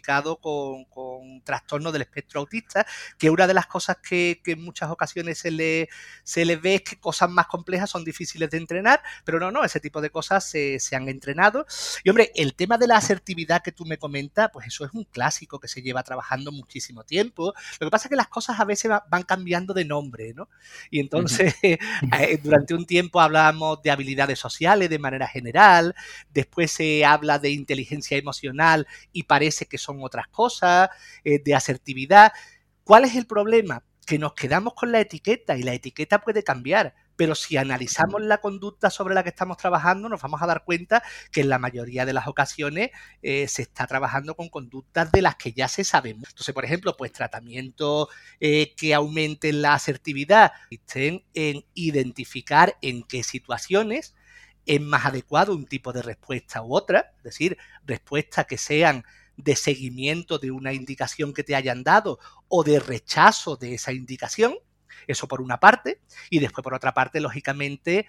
Speaker 3: diagnosticado con, con trastorno del espectro autista, que una de las cosas que, en muchas ocasiones se le, se le ve es que cosas más complejas son difíciles de entrenar, pero no, no, ese tipo de cosas se, se han entrenado. Y hombre, el tema de la asertividad que tú me comentas, pues eso es un clásico que se lleva trabajando muchísimo tiempo. Lo que pasa es que las cosas a veces van cambiando de nombre, ¿no? Y entonces, [LAUGHS] eh, durante un tiempo hablábamos de habilidades sociales de manera general, después se habla de inteligencia emocional y parece que son otras cosas, eh, de asertividad. ¿Cuál es el problema? Que nos quedamos con la etiqueta y la etiqueta puede cambiar pero si analizamos la conducta sobre la que estamos trabajando, nos vamos a dar cuenta que en la mayoría de las ocasiones eh, se está trabajando con conductas de las que ya se sabemos. Entonces, por ejemplo, pues tratamientos eh, que aumenten la asertividad, estén en identificar en qué situaciones es más adecuado un tipo de respuesta u otra, es decir, respuestas que sean de seguimiento de una indicación que te hayan dado o de rechazo de esa indicación, eso por una parte, y después por otra parte, lógicamente,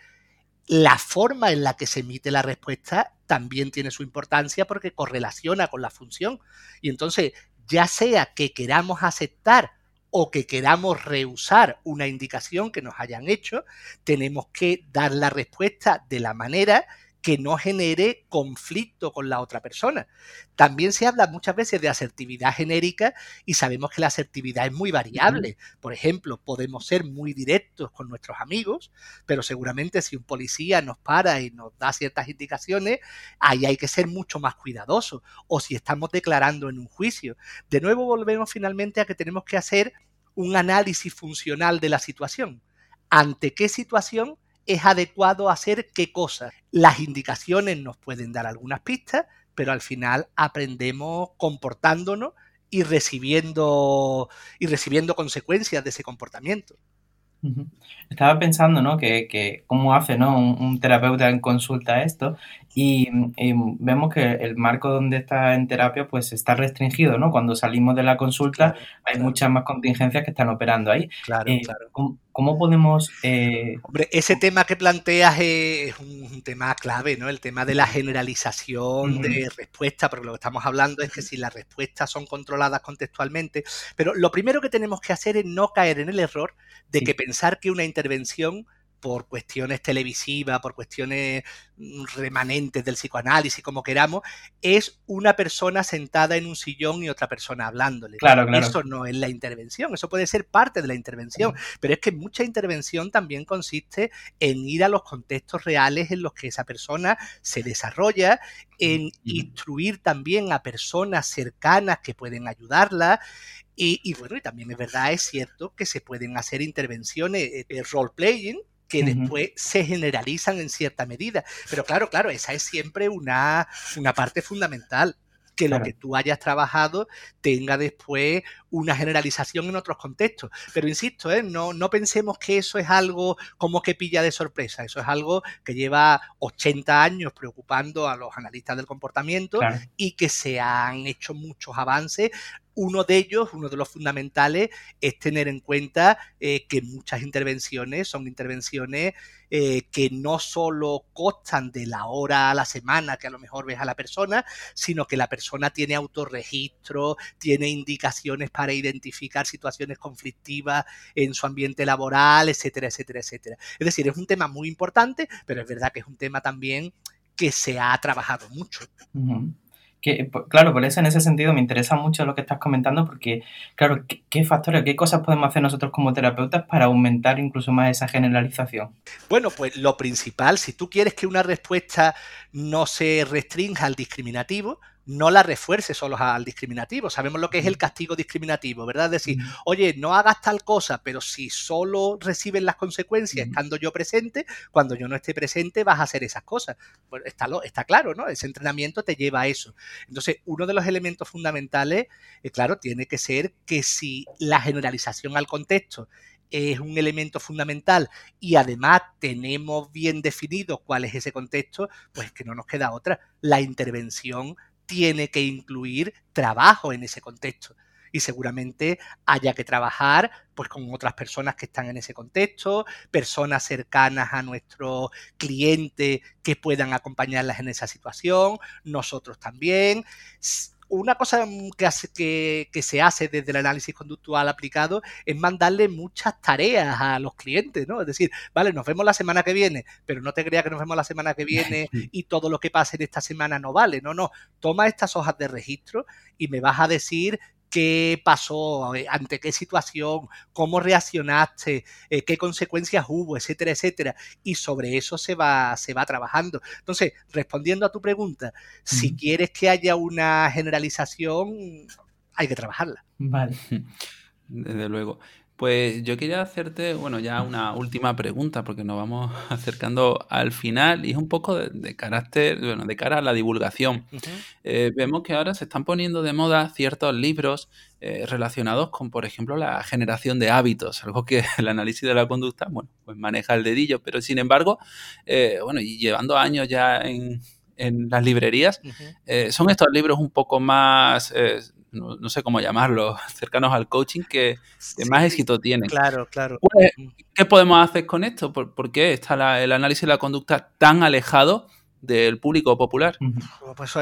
Speaker 3: la forma en la que se emite la respuesta también tiene su importancia porque correlaciona con la función. Y entonces, ya sea que queramos aceptar o que queramos rehusar una indicación que nos hayan hecho, tenemos que dar la respuesta de la manera que no genere conflicto con la otra persona. También se habla muchas veces de asertividad genérica y sabemos que la asertividad es muy variable. Por ejemplo, podemos ser muy directos con nuestros amigos, pero seguramente si un policía nos para y nos da ciertas indicaciones, ahí hay que ser mucho más cuidadosos. O si estamos declarando en un juicio. De nuevo volvemos finalmente a que tenemos que hacer un análisis funcional de la situación. ¿Ante qué situación es adecuado hacer qué cosas. Las indicaciones nos pueden dar algunas pistas, pero al final aprendemos comportándonos y recibiendo, y recibiendo consecuencias de ese comportamiento.
Speaker 1: Estaba pensando, ¿no? Que, cómo hace, ¿no? Un, terapeuta en consulta esto y, vemos que el marco donde está en terapia pues está restringido, ¿no? Cuando salimos de la consulta hay muchas más contingencias que están operando ahí.
Speaker 3: Claro,
Speaker 1: eh,
Speaker 3: claro.
Speaker 1: ¿cómo, podemos...? Eh,
Speaker 3: Hombre, ese tema que planteas es, un, tema clave, ¿no? El tema de la generalización de respuesta, porque lo que estamos hablando es que si las respuestas son controladas contextualmente, pero lo primero que tenemos que hacer es no caer en el error de que pensar que una intervención por cuestiones televisivas, por cuestiones mm, remanentes del psicoanálisis, como queramos, es una persona sentada en un sillón y otra persona hablándole.
Speaker 1: Claro, claro.
Speaker 3: Eso no es la intervención, eso puede ser parte de la intervención, pero es que mucha intervención también consiste en ir a los contextos reales en los que esa persona se desarrolla, en instruir también a personas cercanas que pueden ayudarla. Y, y, bueno, y también es verdad, es cierto que se pueden hacer intervenciones de eh, role-playing, que después se generalizan en cierta medida. Pero claro, claro, esa es siempre una, una parte fundamental que lo que tú hayas trabajado tenga después una generalización en otros contextos. Pero insisto, ¿eh? no, no pensemos que eso es algo como que pilla de sorpresa. Eso es algo que lleva 80 años preocupando a los analistas del comportamiento y que se han hecho muchos avances uno de ellos, uno de los fundamentales, es tener en cuenta eh, que muchas intervenciones son intervenciones eh, que no solo costan de la hora a la semana que a lo mejor ves a la persona, sino que la persona tiene autorregistro, tiene indicaciones para identificar situaciones conflictivas en su ambiente laboral, etcétera, etcétera, etcétera. Es decir, es un tema muy importante, pero es verdad que es un tema también que se ha trabajado mucho
Speaker 1: que, claro, por eso en ese sentido me interesa mucho lo que estás comentando, porque, claro, ¿qué, factores, qué cosas podemos hacer nosotros como terapeutas para aumentar incluso más esa generalización?
Speaker 3: Bueno, pues lo principal, si tú quieres que una respuesta no se restrinja al discriminativo, no la refuerce solo al discriminativo. Sabemos lo que es el castigo discriminativo, ¿verdad? Es decir, oye, no hagas tal cosa, pero si solo reciben las consecuencias estando yo presente, cuando yo no esté presente vas a hacer esas cosas. Bueno, está, está claro, ¿no? Ese entrenamiento te lleva a eso. Entonces, uno de los elementos fundamentales, eh, claro, tiene que ser que si la generalización al contexto es un elemento fundamental y además tenemos bien definido cuál es ese contexto, pues que no nos queda otra. La intervención tiene que incluir trabajo en ese contexto. Y seguramente haya que trabajar pues, con otras personas que están en ese contexto, personas cercanas a nuestro cliente que puedan acompañarlas en esa situación, nosotros también una cosa que, hace, que, se hace desde el análisis conductual aplicado es mandarle muchas tareas a los clientes, ¿no? Es decir, vale, nos vemos la semana que viene, pero no te creas que nos vemos la semana que viene [LAUGHS] y todo lo que pase en esta semana no vale, no, no, toma estas hojas de registro y me vas a decir qué pasó, eh, ante qué situación, cómo reaccionaste, eh, qué consecuencias hubo, etcétera, etcétera. Y sobre eso se va, se va trabajando. Entonces, respondiendo a tu pregunta, si quieres que haya una generalización, hay que trabajarla.
Speaker 1: Vale. [LAUGHS]
Speaker 2: Desde luego. Pues yo quería hacerte, bueno, ya una última pregunta, porque nos vamos [LAUGHS] acercando al final y es un poco de, carácter, bueno, de cara a la divulgación. Eh, vemos que ahora se están poniendo de moda ciertos libros eh, relacionados con, por ejemplo, la generación de hábitos, algo que [LAUGHS] el análisis de la conducta, bueno, pues maneja el dedillo, pero sin embargo, eh, bueno, y llevando años ya en, las librerías, son estos libros un poco más no, sé cómo llamarlo, [LAUGHS] cercanos al coaching que, más éxito tienen.
Speaker 3: Claro, claro.
Speaker 2: Pues, ¿Qué podemos hacer con esto? ¿Por, qué está el análisis de la conducta tan alejado del público popular?
Speaker 3: Pues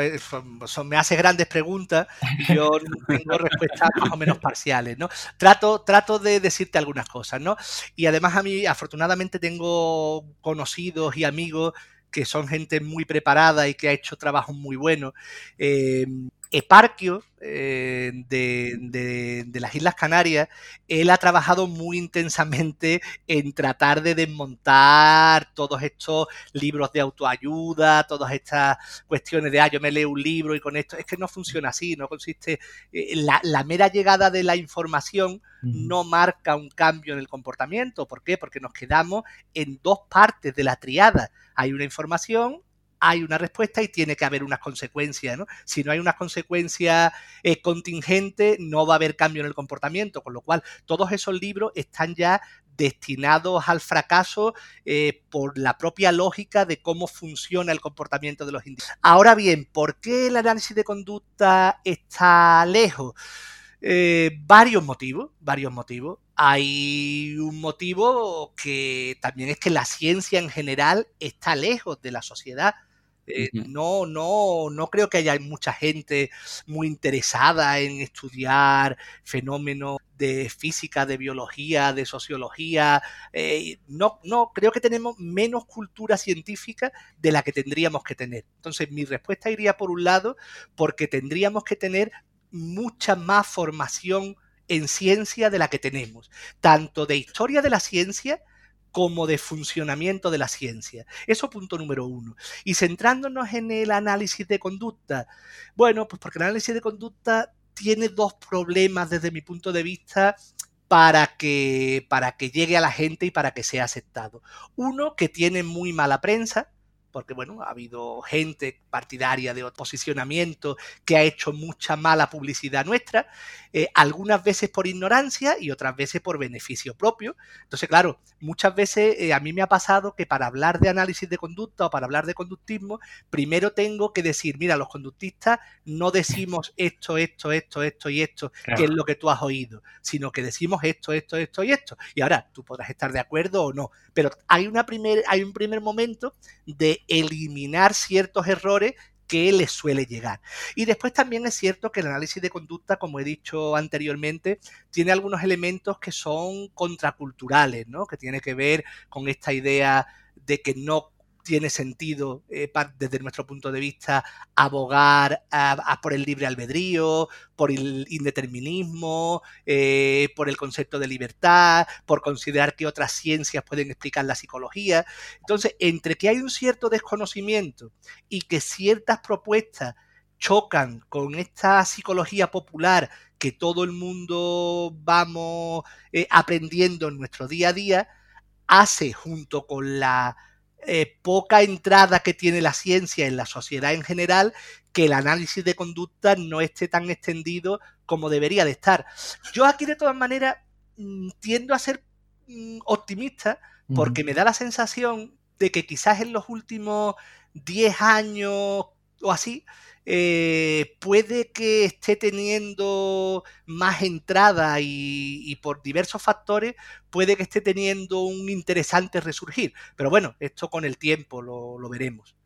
Speaker 3: me hace grandes preguntas y yo [LAUGHS] tengo respuestas más o menos parciales, ¿no? Trato, trato de decirte algunas cosas, ¿no? Y además a mí, afortunadamente, tengo conocidos y amigos que son gente muy preparada y que ha hecho trabajos muy buenos. Eh, Eparquio eh, de, las Islas Canarias, él ha trabajado muy intensamente en tratar de desmontar todos estos libros de autoayuda, todas estas cuestiones de, ah, yo me leo un libro y con esto, es que no funciona así, no consiste, eh, la, la, mera llegada de la información no marca un cambio en el comportamiento, ¿por qué? Porque nos quedamos en dos partes de la triada, hay una información hay una respuesta y tiene que haber unas consecuencias. ¿no? Si no hay unas consecuencias eh, contingentes, no va a haber cambio en el comportamiento, con lo cual todos esos libros están ya destinados al fracaso eh, por la propia lógica de cómo funciona el comportamiento de los individuos. Ahora bien, ¿por qué el análisis de conducta está lejos? Eh, varios motivos, varios motivos. Hay un motivo que también es que la ciencia en general está lejos de la sociedad. Eh, no, no, no creo que haya mucha gente muy interesada en estudiar fenómenos de física, de biología, de sociología. Eh, no, no, creo que tenemos menos cultura científica de la que tendríamos que tener. Entonces, mi respuesta iría por un lado, porque tendríamos que tener mucha más formación en ciencia de la que tenemos, tanto de historia de la ciencia como de funcionamiento de la ciencia. Eso punto número uno. Y centrándonos en el análisis de conducta, bueno, pues porque el análisis de conducta tiene dos problemas desde mi punto de vista para que, para que llegue a la gente y para que sea aceptado. Uno, que tiene muy mala prensa, porque bueno, ha habido gente partidaria de posicionamiento que ha hecho mucha mala publicidad nuestra, eh, algunas veces por ignorancia y otras veces por beneficio propio. Entonces, claro, muchas veces eh, a mí me ha pasado que para hablar de análisis de conducta o para hablar de conductismo, primero tengo que decir, mira, los conductistas no decimos esto, esto, esto, esto y esto, que es lo que tú has oído, sino que decimos esto, esto, esto y esto. Y ahora, tú podrás estar de acuerdo o no, pero hay, una primer, hay un primer momento de eliminar ciertos errores que les suele llegar. Y después también es cierto que el análisis de conducta, como he dicho anteriormente, tiene algunos elementos que son contraculturales, ¿no? Que tiene que ver con esta idea de que no tiene sentido eh, desde nuestro punto de vista abogar por el libre albedrío, por el indeterminismo, eh, por el concepto de libertad, por considerar que otras ciencias pueden explicar la psicología. Entonces, entre que hay un cierto desconocimiento y que ciertas propuestas chocan con esta psicología popular que todo el mundo vamos eh, aprendiendo en nuestro día a día, hace junto con la eh, poca entrada que tiene la ciencia en la sociedad en general, que el análisis de conducta no esté tan extendido como debería de estar. Yo aquí de todas maneras mm, tiendo a ser mm, optimista porque me da la sensación de que quizás en los últimos 10 años o así, eh, puede que esté teniendo más entrada y, por diversos factores puede que esté teniendo un interesante resurgir. Pero bueno, esto con el tiempo lo, veremos.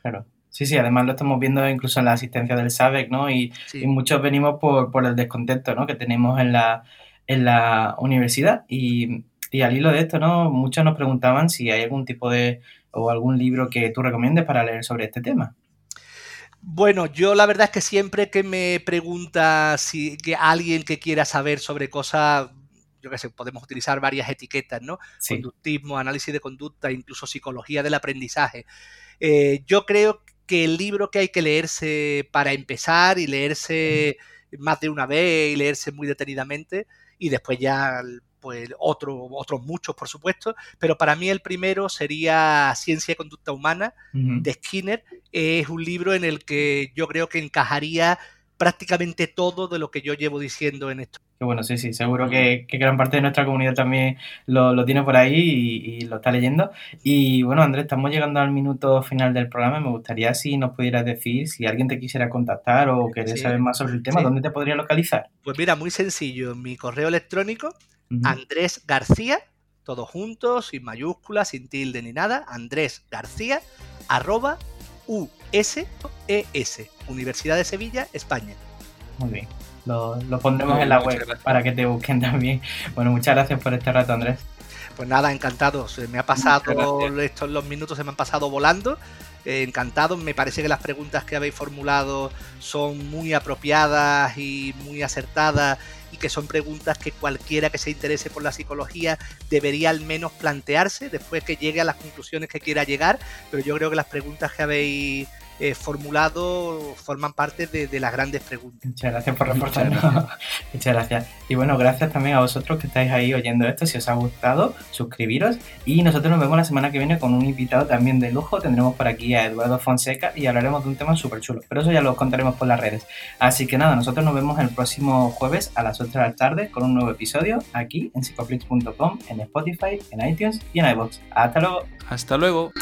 Speaker 1: Claro. Sí, sí, además lo estamos viendo incluso en la asistencia del SABEC, ¿no? Y, muchos venimos por, por, el descontento, ¿no? Que tenemos en la, en la universidad. Y, y al hilo de esto, ¿no? Muchos nos preguntaban si hay algún tipo de o algún libro que tú recomiendes para leer sobre este tema.
Speaker 3: Bueno, yo la verdad es que siempre que me pregunta si que alguien que quiera saber sobre cosas, yo qué sé, podemos utilizar varias etiquetas, ¿no? Conductismo, análisis de conducta, incluso psicología del aprendizaje. Eh, yo creo que el libro que hay que leerse para empezar y leerse más de una vez y leerse muy detenidamente y después ya pues otro, otros muchos, por supuesto, pero para mí el primero sería Ciencia y Conducta Humana de Skinner. Es un libro en el que yo creo que encajaría prácticamente todo de lo que yo llevo diciendo en esto.
Speaker 1: Bueno, sí, sí, seguro que, gran parte de nuestra comunidad también lo, tiene por ahí y, lo está leyendo. Y bueno, Andrés, estamos llegando al minuto final del programa. Me gustaría si nos pudieras decir, si alguien te quisiera contactar o querés saber más sobre el tema, ¿dónde te podría localizar?
Speaker 3: Pues mira, muy sencillo, mi correo electrónico Andrés García, todo junto, sin mayúsculas, sin tilde ni nada, Andrés García, arroba USES, Universidad de Sevilla, España.
Speaker 1: Muy bien, lo, pondremos en la web para que te busquen [LAUGHS] también. Bueno, muchas gracias por este rato, Andrés.
Speaker 3: Pues nada, encantado. Se me ha pasado, estos los minutos se me han pasado volando. Eh, encantado, me parece que las preguntas que habéis formulado son muy apropiadas y muy acertadas y que son preguntas que cualquiera que se interese por la psicología debería al menos plantearse después que llegue a las conclusiones que quiera llegar, pero yo creo que las preguntas que habéis eh, formulado forman parte de, las grandes preguntas.
Speaker 1: Muchas gracias por reportarnos. [LAUGHS] Muchas gracias. Y bueno, gracias también a vosotros que estáis ahí oyendo esto. Si os ha gustado, suscribiros. Y nosotros nos vemos la semana que viene con un invitado también de lujo. Tendremos por aquí a Eduardo Fonseca y hablaremos de un tema súper chulo. Pero eso ya lo contaremos por las redes. Así que nada, nosotros nos vemos el próximo jueves a las 8 de la tarde con un nuevo episodio aquí en psicoflix.com, en Spotify, en iTunes y en iVoox. Hasta luego.
Speaker 2: Hasta luego.